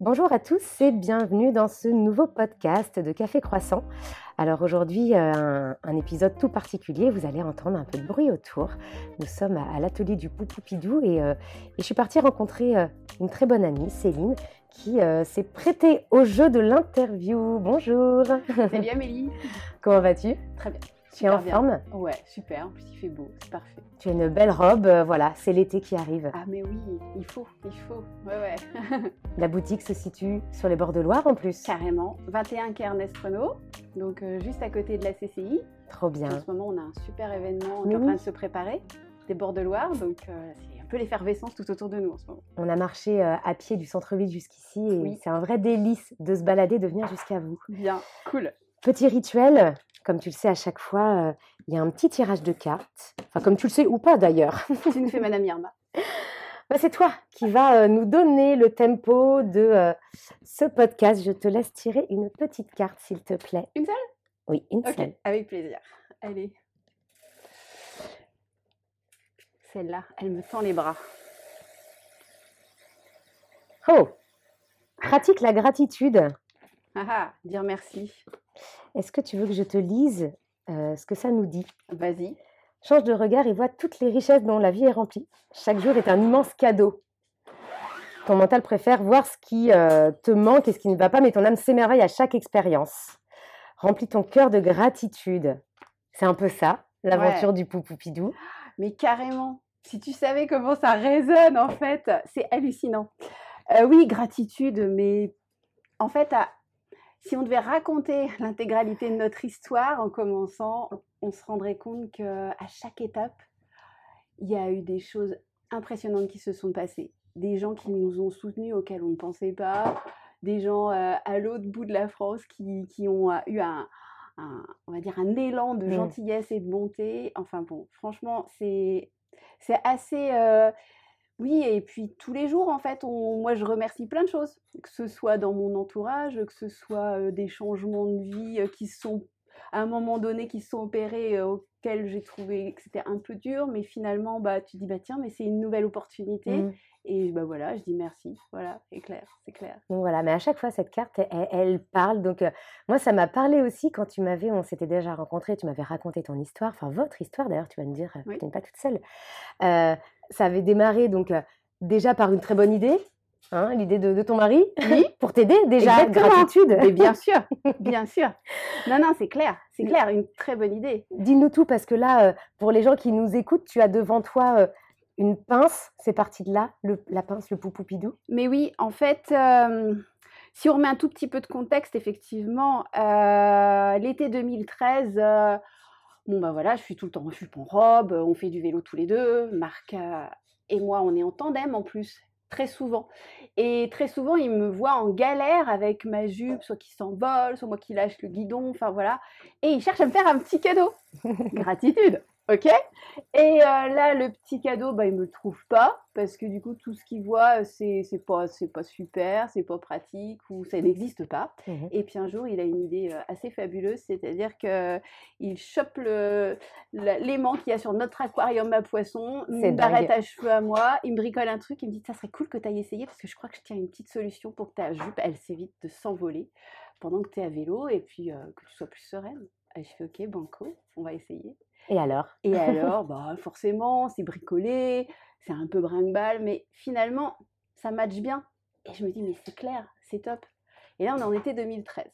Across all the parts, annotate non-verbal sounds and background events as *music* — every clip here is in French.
Bonjour à tous et bienvenue dans ce nouveau podcast de Café Croissant. Alors aujourd'hui, euh, un, épisode tout particulier, vous allez entendre un peu de bruit autour. Nous sommes à, l'atelier du Poupoupidou et, euh, et je suis partie rencontrer euh, une très bonne amie, Céline, qui s'est prêtée au jeu de l'interview. Bonjour Salut *laughs* Amélie Comment vas-tu? Très bien. Tu es en forme Ouais, super. En plus, il fait beau, c'est parfait. Tu as une belle robe, euh, voilà, c'est l'été qui arrive. Ah, mais oui, il faut, il faut. Ouais, ouais. *laughs* La boutique se situe sur les bords de Loire en plus. Carrément. 21 quai Ernest Renault, donc euh, juste à côté de la CCI. Trop bien. En ce moment, on a un super événement, on est en train de se préparer, des bords de Loire, donc euh, c'est un peu l'effervescence tout autour de nous en ce moment. On a marché à pied du centre-ville jusqu'ici et oui. c'est un vrai délice de se balader, de venir jusqu'à vous. Bien, cool. Petit rituel, comme tu le sais, à chaque fois, il y a un petit tirage de cartes. Enfin, comme tu le sais ou pas d'ailleurs. *laughs* tu nous fais Madame Irma. Bah, c'est toi qui vas nous donner le tempo de ce podcast. Je te laisse tirer une petite carte, s'il te plaît. Une seule? Oui, une seule. Avec plaisir. Allez. Celle-là, elle me tend les bras. Oh Pratique la gratitude. Ah, ah dire merci. Est-ce que tu veux que je te lise ce que ça nous dit? Vas-y. Change de regard et vois toutes les richesses dont la vie est remplie. Chaque jour est un immense cadeau. Ton mental préfère voir ce qui te manque et ce qui ne va pas, mais ton âme s'émerveille à chaque expérience. Remplis ton cœur de gratitude. C'est un peu ça, l'aventure du poupoupidou. Mais carrément. Si tu savais comment ça résonne, en fait, c'est hallucinant. oui, gratitude, mais en fait, à, si on devait raconter *laughs* l'intégralité de notre histoire en commençant, on se rendrait compte qu'à chaque étape, il y a eu des choses impressionnantes qui se sont passées. Des gens qui nous ont soutenus auxquels on ne pensait pas, des gens euh, à l'autre bout de la France qui, qui ont euh, eu un, on va dire un élan de mmh. gentillesse et de bonté. Enfin bon, franchement, c'est assez... Euh, oui, et puis tous les jours, en fait, moi, je remercie plein de choses, que ce soit dans mon entourage, que ce soit des changements de vie qui sont, à un moment donné, qui sont opérés, auxquels j'ai trouvé que c'était un peu dur, mais finalement, bah, tu dis, bah tiens, mais c'est une nouvelle opportunité. Mmh. Et bah voilà, je dis merci. Voilà, c'est clair, c'est clair. Donc voilà, mais à chaque fois, cette carte, elle, parle. Donc moi, ça m'a parlé aussi quand tu m'avais, on s'était déjà rencontrés, tu m'avais raconté ton histoire, enfin votre histoire d'ailleurs, tu vas me dire, tu n'es pas toute seule ça avait démarré donc déjà par une très bonne idée, hein, l'idée de, ton mari, oui. *laughs* pour t'aider déjà, gratitude. Mais bien sûr, *laughs* bien sûr. Non, non, c'est clair, c'est clair, une très bonne idée. Dis-nous tout parce que là, pour les gens qui nous écoutent, tu as devant toi une pince, c'est parti de là, la pince, le poupoupidou. Mais oui, en fait, si on remet un tout petit peu de contexte, effectivement, l'été 2013 Bon, bah voilà, je suis tout le temps en jupe en robe, on fait du vélo tous les deux. Marc et moi, on est en tandem en plus, très souvent. Et très souvent, il me voit en galère avec ma jupe, soit qui s'envole, soit moi qui lâche le guidon, enfin voilà. Et il cherche à me faire un petit cadeau. *laughs* Gratitude. Ok Et là, le petit cadeau, bah, il me le trouve pas parce que du coup, tout ce qu'il voit, c'est c'est pas c'est pas super, c'est pas pratique ou ça n'existe pas. Mmh Et puis un jour, il a une idée assez fabuleuse, c'est-à-dire que il chope l'aimant qu'il y a sur notre aquarium à poissons, une barrette à cheveux à moi, il me bricole un truc, il me dit ça serait cool que tu ailles essayer parce que je crois que je tiens une petite solution pour que ta jupe, elle s'évite de s'envoler pendant que tu es à vélo et puis que tu sois plus sereine. Et je fais ok, banco, on va essayer. Et alors? *laughs* Et alors, *laughs* bah, forcément, c'est bricolé, c'est un peu brinque-balle, mais finalement, ça match bien. Et je me dis, mais c'est clair, c'est top. Et là, on est en été 2013.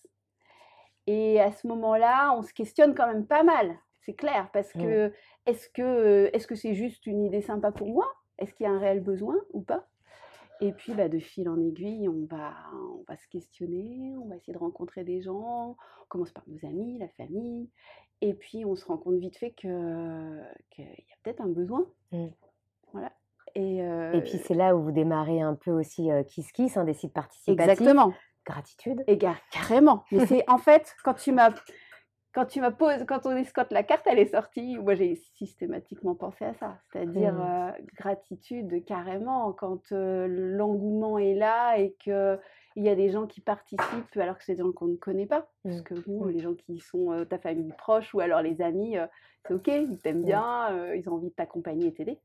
Et à ce moment-là, on se questionne quand même pas mal, c'est clair, parce mmh. que est-ce que est-ce que c'est juste une idée sympa pour moi? Est-ce qu'il y a un réel besoin ou pas? Et puis, bah, de fil en aiguille, on va, on va se questionner, on va essayer de rencontrer des gens. On commence par nos amis, la famille. Et puis, on se rend compte vite fait qu'il y a peut-être un besoin. Mmh. Voilà. Et, et, puis, c'est là où vous démarrez un peu aussi Kiss Kiss, hein, des sites participatifs. Exactement. Gratitude. Et carrément. Mais c'est en fait, quand tu m'as. Quand tu m'as posé, quand on escotte la carte, elle est sortie. Moi, j'ai systématiquement pensé à ça, c'est-à-dire mmh. gratitude carrément quand l'engouement est là et que il y a des gens qui participent alors que c'est des gens qu'on ne connaît pas. Parce mmh. que bon, les gens qui sont ta famille proche ou alors les amis, c'est ok, ils t'aiment bien, ils ont envie de t'accompagner et t'aider.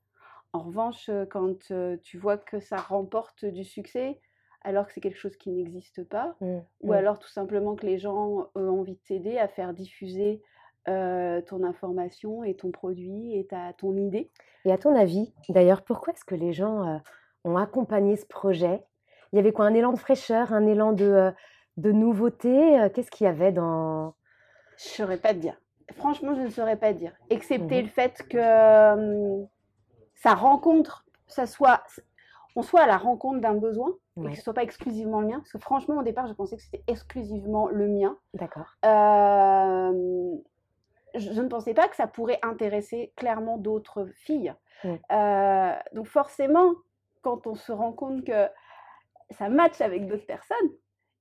En revanche, quand tu vois que ça remporte du succès, alors que c'est quelque chose qui n'existe pas, Mmh, ou mmh. alors tout simplement que les gens ont envie de t'aider à faire diffuser euh, ton information et ton produit et ta, ton idée? Et à ton avis, d'ailleurs, pourquoi est-ce que les gens euh, ont accompagné ce projet? Il y avait quoi? Un élan de fraîcheur, un élan de, euh, de nouveauté? Qu'est-ce qu'il y avait dans... Je ne saurais pas te dire. Franchement, je ne saurais pas te dire. Excepté Mhm. le fait que ça rencontre, ça soit, on soit à la rencontre d'un besoin et que Ouais, ce soit pas exclusivement le mien. Parce que franchement, au départ, je pensais que c'était exclusivement le mien. d'accord. Euh, je, je ne pensais pas que ça pourrait intéresser clairement d'autres filles. Mm. Euh, donc forcément, quand on se rend compte que ça matche avec d'autres personnes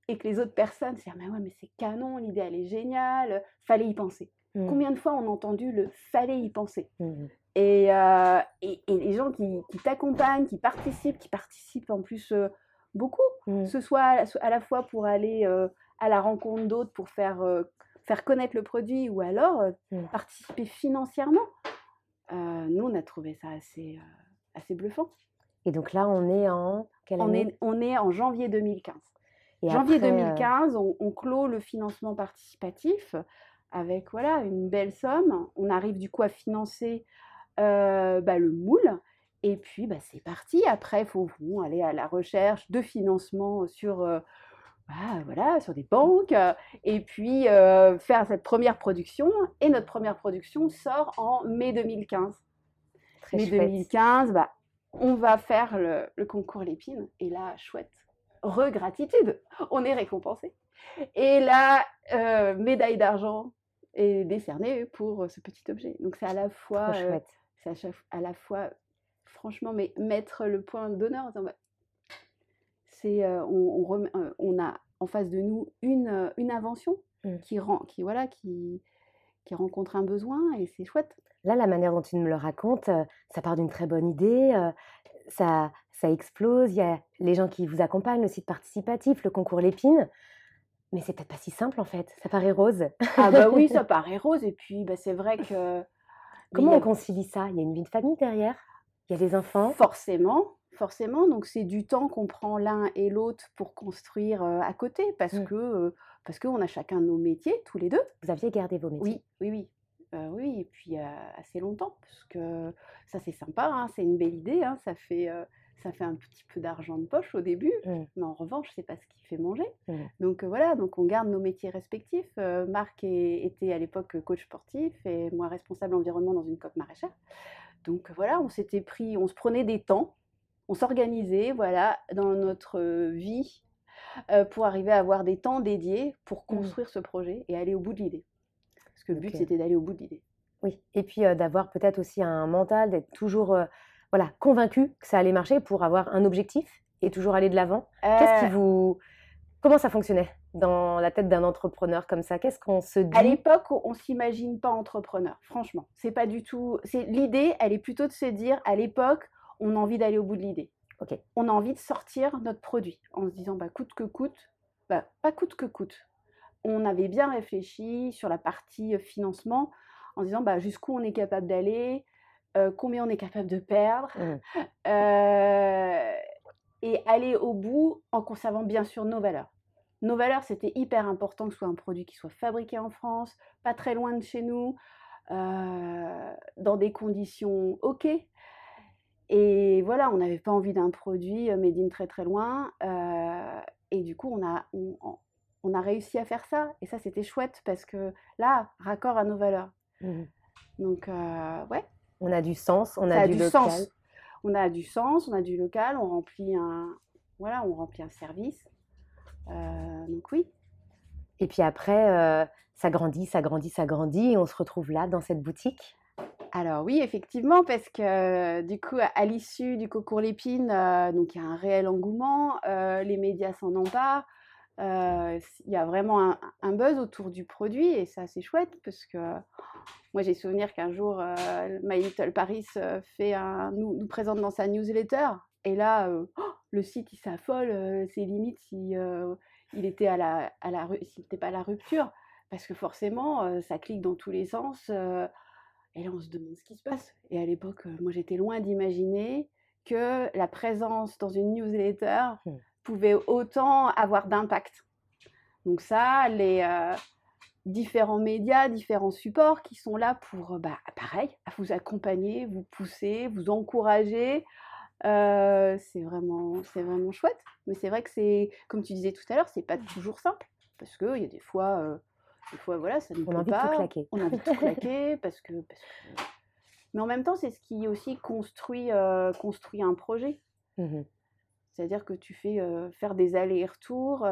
et que les autres personnes se disent mais ouais mais c'est canon, l'idée elle est géniale, fallait y penser. Mmh, Combien de fois on a entendu le fallait y penser? Mmh, et, euh, et, et les gens qui, qui t'accompagnent, qui participent, qui participent en plus euh, beaucoup, mmh. ce soit à, à la fois pour aller euh, à la rencontre d'autres, pour faire, euh, faire connaître le produit, ou alors euh, Mm. participer financièrement. Nous, on a trouvé ça assez, assez bluffant. Et donc là, on est en quelle On année? est, on est en janvier 2015. Et janvier après, euh, 2015, on, on clôt le financement participatif avec voilà, une belle somme. On arrive du coup à financer euh, bah, le moule. Et puis, bah, c'est parti. Après, il faut bon, aller à la recherche de financement sur, euh, bah, voilà, sur des banques. euh, Et puis, euh, faire cette première production. Et notre première production sort en mai 2015. très mai chouette. 2015, bah, on va faire le, le concours Lépine. Et là, chouette, regratitude, on est récompensé. Et là, euh, médaille d'argent est décernée pour ce petit objet. Donc c'est à la fois, Trop chouette. c'est à la fois, franchement, mais mettre le point d'honneur en disant, bah, c'est, euh, on, on remet- euh, on a en face de nous une, euh, une invention Mm. qui rend, qui voilà, qui, qui rencontre un besoin et c'est chouette. Là, la manière dont tu me le racontes, euh, ça part d'une très bonne idée, ça, ça explose, il y a les gens qui vous accompagnent, le site participatif, le concours Lépine, mais c'est peut-être pas si simple en fait, ça paraît rose. Ah bah oui, *laughs* ça paraît rose et puis bah, c'est vrai que Comment on concilie ça? Il y a une vie de famille derrière, il y a des enfants? forcément, forcément, donc c'est du temps qu'on prend l'un et l'autre pour construire euh, à côté parce Mm. que euh, parce qu'on a chacun nos métiers tous les deux. Vous aviez gardé vos métiers. Oui, oui, oui. Euh, oui, et puis assez longtemps, parce que ça c'est sympa, hein, c'est une belle idée, hein, ça, fait, ça fait un petit peu d'argent de poche au début, Mm. mais en revanche, c'est pas ce qui fait manger. Mm. Donc voilà, donc on garde nos métiers respectifs. Marc est- était à l'époque coach sportif et moi responsable environnement dans une coop maraîchère. Donc voilà, on s'était pris, on se prenait des temps, on s'organisait, voilà, dans notre vie euh, pour arriver à avoir des temps dédiés pour Mm. construire ce projet et aller au bout de l'idée. Parce que le but, c'était d'aller au bout de l'idée. Oui, et puis euh, d'avoir peut-être aussi un mental, d'être toujours euh, voilà, convaincu que ça allait marcher pour avoir un objectif et toujours aller de l'avant. Qu'est-ce qui Euh, vous... Comment ça fonctionnait? Dans la tête d'un entrepreneur comme ça? Qu'est-ce qu'on se À dit? l'époque, on s'imagine pas entrepreneur, franchement. C'est pas du tout. C'est l'idée, elle est plutôt de se dire, à l'époque, on a envie d'aller au bout de l'idée. Ok. On a envie de sortir notre produit en se disant, bah, coûte que coûte, bah, pas coûte que coûte. On avait bien réfléchi sur la partie euh, financement en se disant, bah, jusqu'où on est capable d'aller, euh, combien on est capable de perdre, Mm. euh, et aller au bout en conservant bien sûr nos valeurs. Nos valeurs, c'était hyper important que ce soit un produit qui soit fabriqué en France, pas très loin de chez nous, euh, dans des conditions OK. Et voilà, on n'avait pas envie d'un produit euh, made in très très loin. euh, et du coup, on a, on, a réussi à faire ça. Et ça, c'était chouette parce que là, raccord à nos valeurs. Mhm. Donc, euh, ouais, On a du sens, on ça a, a du, du local. sens. On a du sens, on a du local, on remplit un, voilà, on remplit un service. Euh, donc oui. Et puis après, euh, ça grandit, ça grandit, ça grandit, et on se retrouve là, dans cette boutique. Alors oui, effectivement, parce que du coup, à, l'issue du concours Lépine, euh, donc il y a un réel engouement, euh, les médias s'en emparent, euh, il y a vraiment un, un buzz autour du produit et ça c'est chouette parce que moi j'ai souvenir qu'un jour euh, My Little Paris euh, fait un, nous, nous présente dans sa newsletter et là euh, oh, le site il s'affole, euh, c'est limite si euh, il était à la, à la s'il n'était pas à la rupture parce que forcément ça clique dans tous les sens. et là, on se demande ce qui se passe. Et à l'époque, moi, j'étais loin d'imaginer que la présence dans une newsletter Hmm. pouvait autant avoir d'impact. Donc ça, les différents médias, différents supports qui sont là pour, bah, pareil, à vous accompagner, vous pousser, vous encourager. Euh, c'est vraiment, c'est vraiment chouette. Mais c'est vrai que c'est, comme tu disais tout à l'heure, c'est pas toujours simple parce qu'il y a des fois, euh, des fois, voilà, ça ne On a de pas. tout claquer. On a envie de tout claquer parce que, parce que- Mais en même temps, c'est ce qui aussi construit, euh, construit un projet. Mhm. C'est-à-dire que tu fais faire des allers-retours,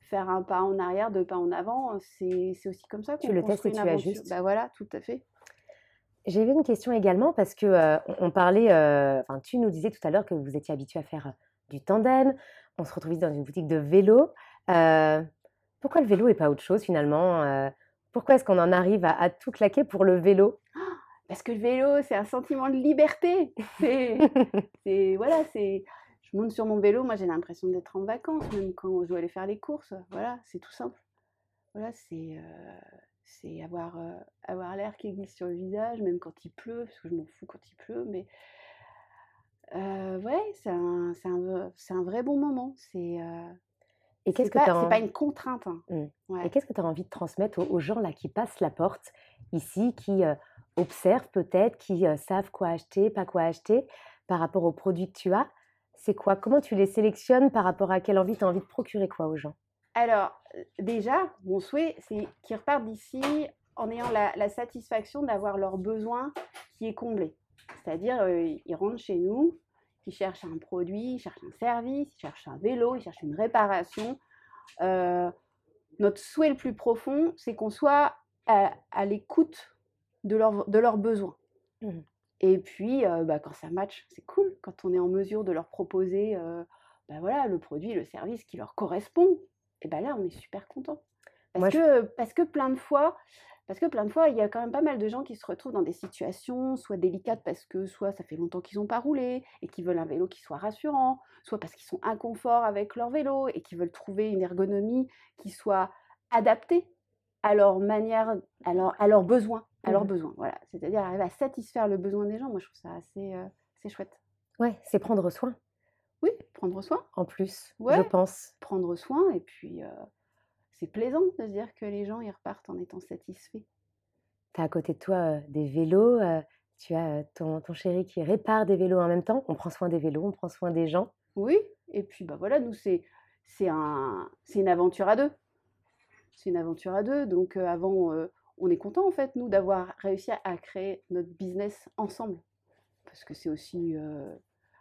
faire un pas en arrière, deux pas en avant. C'est c'est aussi comme ça Tu qu'on le testes et tu aventure. ajustes. Bah voilà, tout à fait. J'avais une question également parce que euh, on, on parlait, euh, enfin tu nous disais tout à l'heure que vous étiez habitué à faire du tandem. On se retrouve ici dans une boutique de vélo. Euh, pourquoi le vélo et pas autre chose finalement Pourquoi est-ce qu'on en arrive à, à tout claquer pour le vélo? *gasps* Parce que le vélo, c'est un sentiment de liberté. *laughs* C'est, voilà, c'est. Je monte sur mon vélo, moi j'ai l'impression d'être en vacances, même quand je dois aller faire les courses. Voilà, c'est tout simple. Voilà, c'est, c'est avoir, euh, avoir l'air qui glisse sur le visage, même quand il pleut, parce que je m'en fous quand il pleut, mais euh, ouais, c'est un, c'est un, v- c'est un vrai bon moment. C'est, euh, Et qu'est-ce c'est que pas, c'est as pas une contrainte. hein. Mm. Ouais. Et qu'est-ce que tu as envie de transmettre aux, aux gens là qui passent la porte ici, qui euh, observent peut-être, qui euh, savent quoi acheter, pas quoi acheter par rapport aux produits que tu as? C'est quoi? Comment tu les sélectionnes par rapport à quelle envie tu as envie de procurer quoi aux gens? Alors, déjà, mon souhait, c'est qu'ils repartent d'ici en ayant la, la satisfaction d'avoir leur besoin qui est comblé. C'est-à-dire, euh, ils rentrent chez nous, ils cherchent un produit, ils cherchent un service, ils cherchent un vélo, ils cherchent une réparation. Euh, notre souhait le plus profond, c'est qu'on soit à, à l'écoute de, leur- de leurs besoins. Mhm. Et puis, euh, bah, quand ça match, c'est cool. Quand on est en mesure de leur proposer euh, bah, voilà, le produit, le service qui leur correspond, et ben là, on est super content. Parce, Moi, je- que, parce que plein de fois, parce que plein de fois, il y a quand même pas mal de gens qui se retrouvent dans des situations soit délicates parce que soit ça fait longtemps qu'ils n'ont pas roulé et qu'ils veulent un vélo qui soit rassurant, soit parce qu'ils sont inconforts avec leur vélo et qu'ils veulent trouver une ergonomie qui soit adaptée à leur manière, à, leur- à leurs besoins, à leurs Mhm. besoins. Voilà, c'est-à-dire arriver à satisfaire le besoin des gens. Moi, je trouve ça assez, euh, assez chouette. Ouais, c'est prendre soin Oui, prendre soin, en plus, je pense. prendre soin et puis euh, c'est plaisant de se dire que les gens ils repartent en étant satisfaits. Tu as à côté de toi euh, des vélos, euh, tu as ton, ton chéri qui répare des vélos en même temps. On prend soin des vélos, on prend soin des gens. Oui, et puis bah voilà, nous c'est c'est un c'est une aventure à deux. C'est une aventure à deux. Donc avant, on est content en fait nous d'avoir réussi à, à créer notre business ensemble, parce que c'est aussi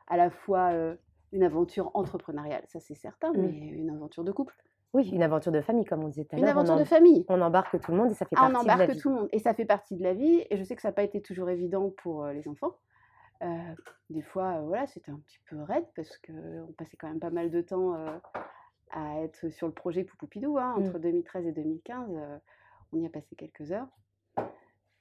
à la fois une aventure entrepreneuriale, ça c'est certain, Mm. mais une aventure de couple, Oui, une aventure de famille, comme on disait tout à une l'heure. On, aventure de famille. on embarque tout le monde et ça fait Ah, on partie de la embarque vie. tout le monde et ça fait partie de la vie. Et je sais que ça n'a pas été toujours évident pour euh, les enfants. Euh, des fois, euh, voilà, c'était un petit peu raide parce qu'on passait quand même pas mal de temps à être sur le projet Poupoupidou. Hein, Mm. entre 2013 et 2015, euh, on y a passé quelques heures.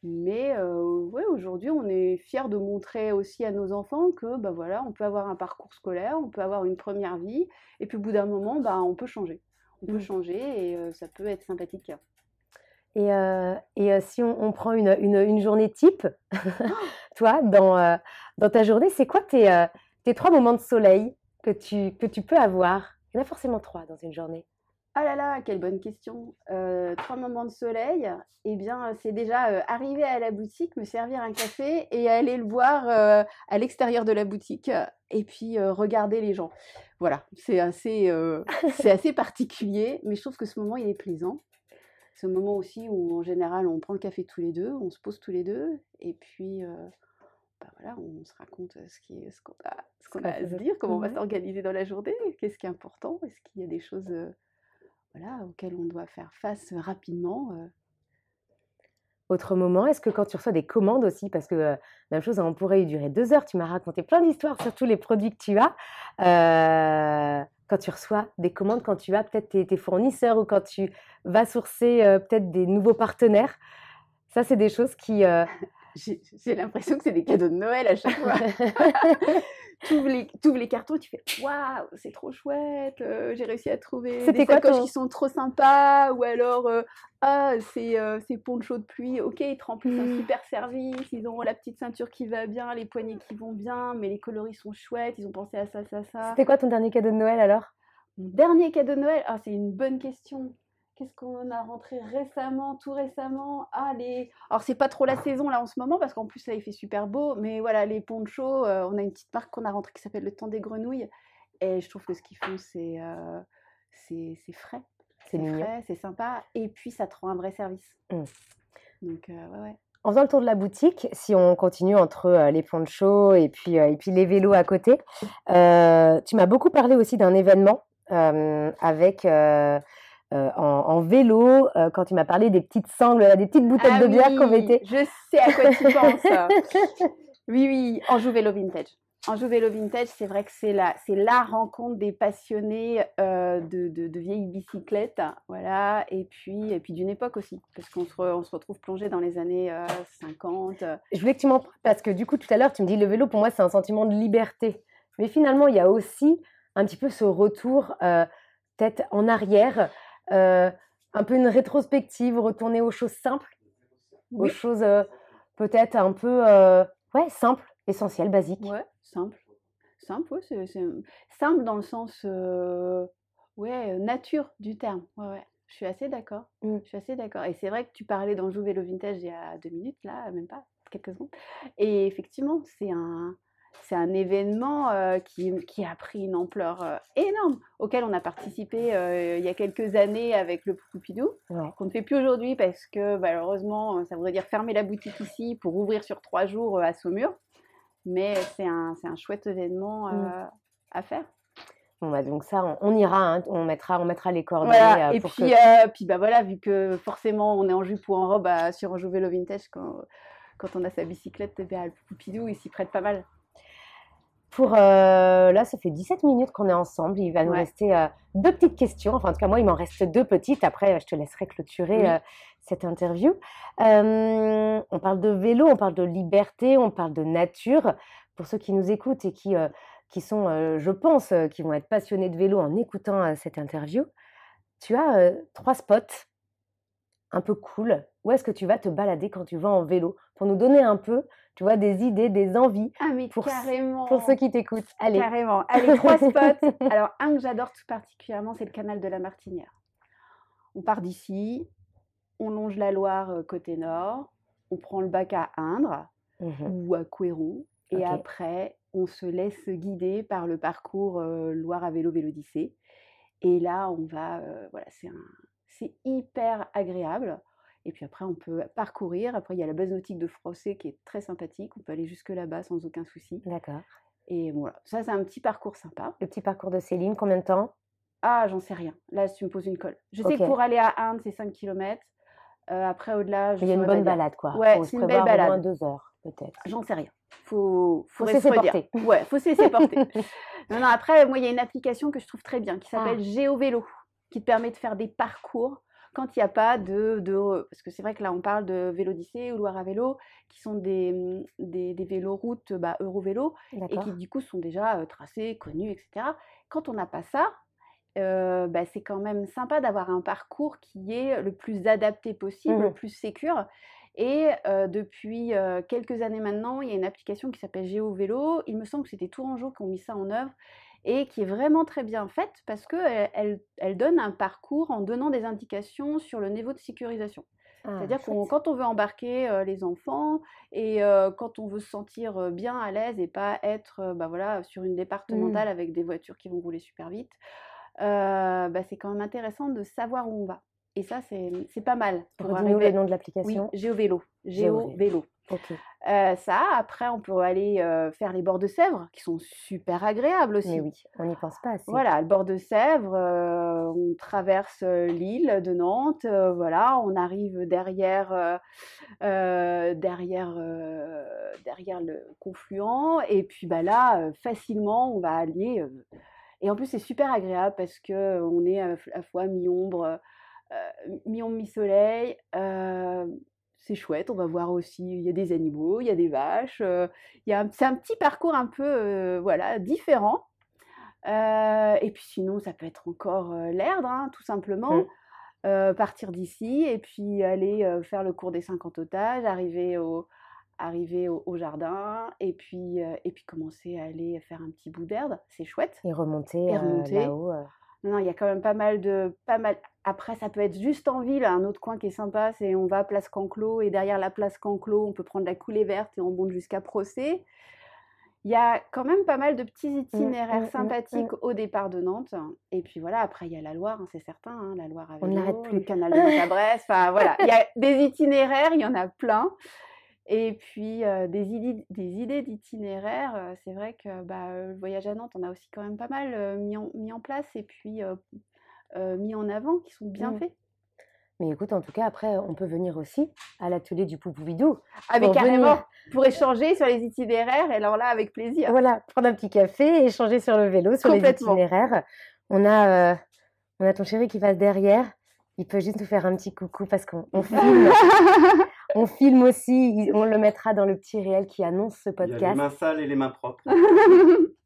Mais euh, ouais, aujourd'hui, on est fiers de montrer aussi à nos enfants que bah, voilà, on peut avoir un parcours scolaire, on peut avoir une première vie, et puis au bout d'un moment, bah, on peut changer. On peut Mm. changer et euh, ça peut être sympathique. Et, euh, et si on, on prend une, une- une journée type, *gasps* toi, dans, dans ta journée, c'est quoi tes, tes trois moments de soleil que tu, que tu peux avoir? Il y en a forcément trois dans une journée. Ah là là, quelle bonne question. Euh, trois moments de soleil. Eh bien, c'est déjà euh, arriver à la boutique, me servir un café et aller le boire euh, à l'extérieur de la boutique euh, et puis euh, regarder les gens. Voilà, c'est assez, euh, c'est assez particulier, mais je trouve que ce moment, il est plaisant. C'est un moment aussi où, en général, on prend le café tous les deux, on se pose tous les deux et puis euh, bah voilà, on se raconte ce qu'on a, ce qu'on a à se dire, comment on va Ouais. s'organiser dans la journée, qu'est-ce qui est important, est-ce qu'il y a des choses euh, voilà, auxquelles on doit faire face rapidement. euh. Autre moment, est-ce que quand tu reçois des commandes aussi, parce que euh, même chose, on pourrait y durer deux heures, tu m'as raconté plein d'histoires sur tous les produits que tu as. Euh, quand tu reçois des commandes, quand tu as peut-être tes, tes fournisseurs ou quand tu vas sourcer euh, peut-être des nouveaux partenaires, ça, c'est des choses qui, *laughs* J'ai l'impression que c'est des cadeaux de Noël à chaque fois. *laughs* tu ouvres les, t'ouvres les cartons et tu fais Waouh, c'est trop chouette, euh, j'ai réussi à trouver des quoi sacoches ton- qui sont trop sympas. Ou alors, euh, ah, c'est euh, poncho de pluie. Ok, ils te remplissent un Mm. super service. Ils ont la petite ceinture qui va bien, les poignets qui vont bien, mais les coloris sont chouettes. Ils ont pensé à ça, ça, ça. C'était quoi ton dernier cadeau de Noël alors? Mon dernier cadeau de Noël, ah, c'est une bonne question. Qu'est-ce qu'on a rentré récemment, tout récemment? Ah, les... Alors, c'est pas trop la saison là en ce moment parce qu'en plus, là, il fait super beau. Mais voilà, les ponchos, euh, on a une petite marque qu'on a rentrée qui s'appelle Le Temps des Grenouilles. Et je trouve que ce qu'ils font, c'est euh, c'est frais. C'est frais, c'est sympa. Et puis, ça te rend un vrai service. Mm. Donc, euh, ouais, ouais. En faisant le tour de la boutique, si on continue entre euh, les ponchos et puis, euh, et puis les vélos à côté, euh, tu m'as beaucoup parlé aussi d'un événement avec euh, en, en vélo, euh, quand tu m'as parlé des petites sangles, là, des petites bouteilles Ah de bière qu'on mettait. Je sais à quoi tu *laughs* penses. Oui, oui, Anjou Vélo Vintage. Anjou Vélo Vintage, c'est vrai que c'est la, c'est la rencontre des passionnés euh, de, de- de vieilles bicyclettes, voilà, et puis, et puis d'une époque aussi, parce qu'on se, re- on se retrouve plongé dans les années euh, 50. euh, Je voulais que tu m'en parles parce que du coup, tout à l'heure, tu me dis le vélo, pour moi, c'est un sentiment de liberté. Mais finalement, il y a aussi un petit peu ce retour tête en arrière, un peu une rétrospective, retourner aux choses simples, aux choses euh, peut-être un peu euh, ouais, simples, essentielles, basiques. Ouais, simple. Simple, ouais, c'est, simple dans le sens euh, ouais, euh, nature du terme. Ouais, ouais. Je suis assez d'accord. Mm. Je suis assez d'accord. Et c'est vrai que tu parlais d'Anjou Vélo Vintage il y a deux minutes, là, même pas, quelques secondes. Et effectivement, c'est un, c'est un événement euh, qui, qui a pris une ampleur euh, énorme, auquel on a participé euh, il y a quelques années avec le Poupidou Ouais. qu'on ne fait plus aujourd'hui parce que malheureusement, ça voudrait dire fermer la boutique ici pour ouvrir sur trois jours à Saumur. Mais c'est un, c'est un chouette événement Mm. à faire. Bon, bah, donc ça, on, on ira, hein, on mettra, on mettra les coordonnées Voilà. Et pour puis, que... puis bah voilà, vu que forcément on est en jupe ou en robe sur un vélo vintage, quand, quand on a sa bicyclette, eh le Poupidou, il s'y prête pas mal. Pour euh, là, ça fait 17 minutes qu'on est ensemble. Il va nous rester euh, deux petites questions. Enfin, en tout cas, moi, il m'en reste deux petites. Après, je te laisserai clôturer Oui. euh, cette interview. On parle de vélo, on parle de liberté, on parle de nature. Pour ceux qui nous écoutent et qui, qui sont, je pense, qui vont être passionnés de vélo en écoutant cette interview, tu as trois spots un peu cool. Où est-ce que tu vas te balader quand tu vas en vélo? Pour nous donner un peu, tu vois, des idées, des envies Ah, mais Pour carrément pour ceux qui t'écoutent. Allez. Carrément. Allez, trois *laughs* spots. Alors, un que j'adore tout particulièrement, c'est le canal de la Martinière. On part d'ici, on longe la Loire euh, côté nord, on prend le bac à Indre Mhm. ou à Couéron, et après, on se laisse guider par le parcours euh, Loire à vélo Vélodicée. Et là, on va, euh, voilà, c'est un, c'est hyper agréable. Et puis après, on peut parcourir. Après, il y a la base nautique de Frossé qui est très sympathique. On peut aller jusque là-bas sans aucun souci. D'accord. Et voilà, ça, c'est un petit parcours sympa. Le petit parcours de Céline, combien de temps? Ah, j'en sais rien. Là, tu me poses une colle. Je sais que pour aller à Inde, c'est 5 km. après, au-delà, je Il y a une bonne balade, quoi. Ouais, c'est une belle prévoir au moins balade. deux heures, peut-être. J'en sais rien. Faut, Faut faut, se redire. Ouais, faut se laisser porter. *laughs* non, non, après, moi, il y a une application que je trouve très bien qui Ah. s'appelle GeoVélo, qui te permet de faire des parcours quand il n'y a pas de, de- Parce que c'est vrai que là, on parle de Vélodicée ou Loire à vélo, qui sont des, hum, des, des véloroutes bah, Eurovélo, et qui du coup sont déjà euh, tracés, connus, etc. Quand on n'a pas ça, euh, bah, c'est quand même sympa d'avoir un parcours qui est le plus adapté possible, le Mhm. plus sécure. Et euh, depuis euh, quelques années maintenant, il y a une application qui s'appelle GeoVélo. Il me semble que c'était Tourangeau qui ont mis ça en œuvre et qui est vraiment très bien faite parce qu'elle elle, elle donne un parcours en donnant des indications sur le niveau de sécurisation. Ah, C'est-à-dire chouette. quand on veut embarquer euh, les enfants et euh, quand on veut se sentir euh, bien à l'aise et pas être bah voilà, sur une départementale avec des voitures qui vont rouler super vite, bah, c'est quand même intéressant de savoir où on va. Et ça, c'est, pas mal. pour Redis-nous le arriver- nom de Oui, l'application. GeoVélo. GeoVélo. GeoVélo. Ok. Euh, ça, après, on peut aller euh, faire les bords de Sèvres, qui sont super agréables aussi. Mais oui, on n'y pense pas assez. Voilà, le bord de Sèvres, euh, on traverse l'île de Nantes, voilà, on arrive derrière, derrière, derrière le confluent, et puis bah, là, facilement, on va aller. et en plus, c'est super agréable parce que on est à, la fois mi-ombre, mi-ombre, mi-soleil. C'est chouette, on va voir aussi, il y a des animaux, il y a des vaches, euh, il y a un- c'est un petit parcours un peu euh, voilà, différent. Euh, et puis sinon, ça peut être encore l'Erdre, hein, tout simplement. Mm. Euh, partir d'ici et puis aller faire le cours des 50 otages, arriver au, arriver au, au jardin et puis, et puis commencer à aller faire un petit bout d'herbe. C'est chouette. Et remonter, Et remonter. là-haut. Euh. non, il y a quand même pas mal de. Pas mal... Après, ça peut être juste en ville. Un autre coin qui est sympa, c'est on va à Place Canclos et derrière la Place Canclos, on peut prendre la coulée verte et on monte jusqu'à Procès. Il y a quand même pas mal de petits Mmh, itinéraires mmh, mmh, sympathiques au départ de Nantes. Et puis voilà, après, il y a la Loire, hein, c'est certain, hein, la Loire à On n'arrête plus. le canal de Montabresse. Enfin voilà, il y a *laughs* des itinéraires, il y en a plein. Et puis euh, des idées, des idées d'itinéraires, euh, c'est vrai que bah, euh, le voyage à Nantes, on a aussi quand même pas mal mis, en, mis en place et puis mis en avant, qui sont bien Mmh. faits. Mais écoute, en tout cas, après, on peut venir aussi à l'atelier du Poupoubidou. Ah mais carrément, venir. pour échanger sur les itinéraires, et alors là, avec plaisir. Voilà, prendre un petit café, échanger sur le vélo, sur les itinéraires. On a, on a ton chéri qui passe derrière. Il peut juste nous faire un petit coucou parce qu'on on *laughs* filme. On filme aussi. On le mettra dans le petit réel qui annonce ce Il y a les podcast. mains sales et les mains propres. *laughs* *laughs*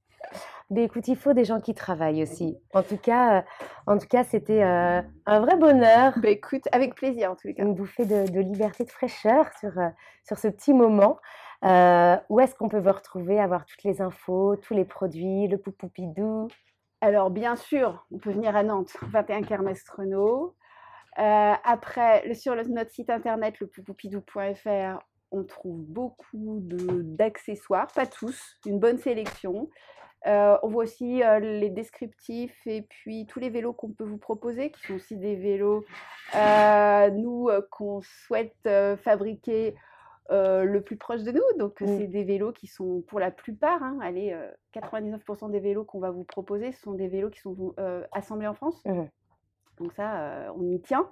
Mais écoute, il faut des gens qui travaillent aussi. En tout cas, euh, en tout cas, c'était euh, un vrai bonheur, Bah écoute, avec plaisir en les cas. une bouffée de, de liberté, de fraîcheur sur, euh, sur ce petit moment. Euh, où est-ce qu'on peut vous retrouver, avoir toutes les infos, tous les produits, le poupoupidou Alors, bien sûr, on peut venir à Nantes, 21 Kermesse Renault. Euh, après, le- sur le- notre site internet, le poupoupidou.fr, on trouve beaucoup d'accessoires, pas tous, une bonne sélection. Euh, on voit aussi euh, les descriptifs et puis tous les vélos qu'on peut vous proposer, qui sont aussi des vélos, nous, qu'on souhaite fabriquer euh, le plus proche de nous. Donc, Mm. c'est des vélos qui sont pour la plupart, hein, allez, euh, 99% des vélos qu'on va vous proposer, ce sont des vélos qui sont euh, assemblés en France. Donc, ça, euh, on y tient.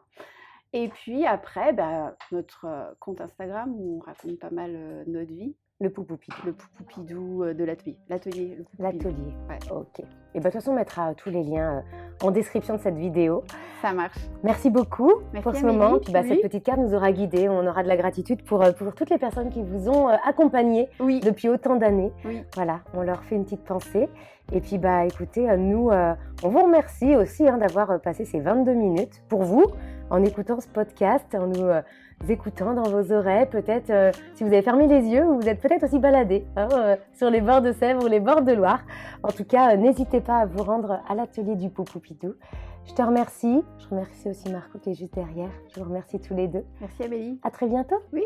Et puis après, bah, notre euh, compte Instagram où on raconte pas mal euh, notre vie, Le poupoupidou. le poupoupidou euh, de l'atelier. L'atelier. L'atelier. Ouais. Ok. Et bah, de toute façon, on mettra euh, tous les liens euh, en description de cette vidéo. Ça marche. Merci beaucoup Merci, pour ce Amélie. moment. Puis, bah, Oui. Cette petite carte nous aura guidés. On aura de la gratitude pour, pour toutes les personnes qui vous ont accompagnés Oui. depuis autant d'années. Oui. Voilà, on leur fait une petite pensée. Et puis, bah, écoutez, nous, euh, on vous remercie aussi hein, d'avoir passé ces 22 minutes pour vous en écoutant ce podcast, en nous euh, écoutant dans vos oreilles. Peut-être, euh, si vous avez fermé les yeux, vous êtes peut-être aussi baladé hein, euh, sur les bords de Sèvres ou les bords de Loire. En tout cas, n'hésitez pas à vous rendre à l'atelier du Poupoupidou. Je te remercie. Je remercie aussi Marco qui est juste derrière. Je vous remercie tous les deux. Merci Amélie. À très bientôt. Oui.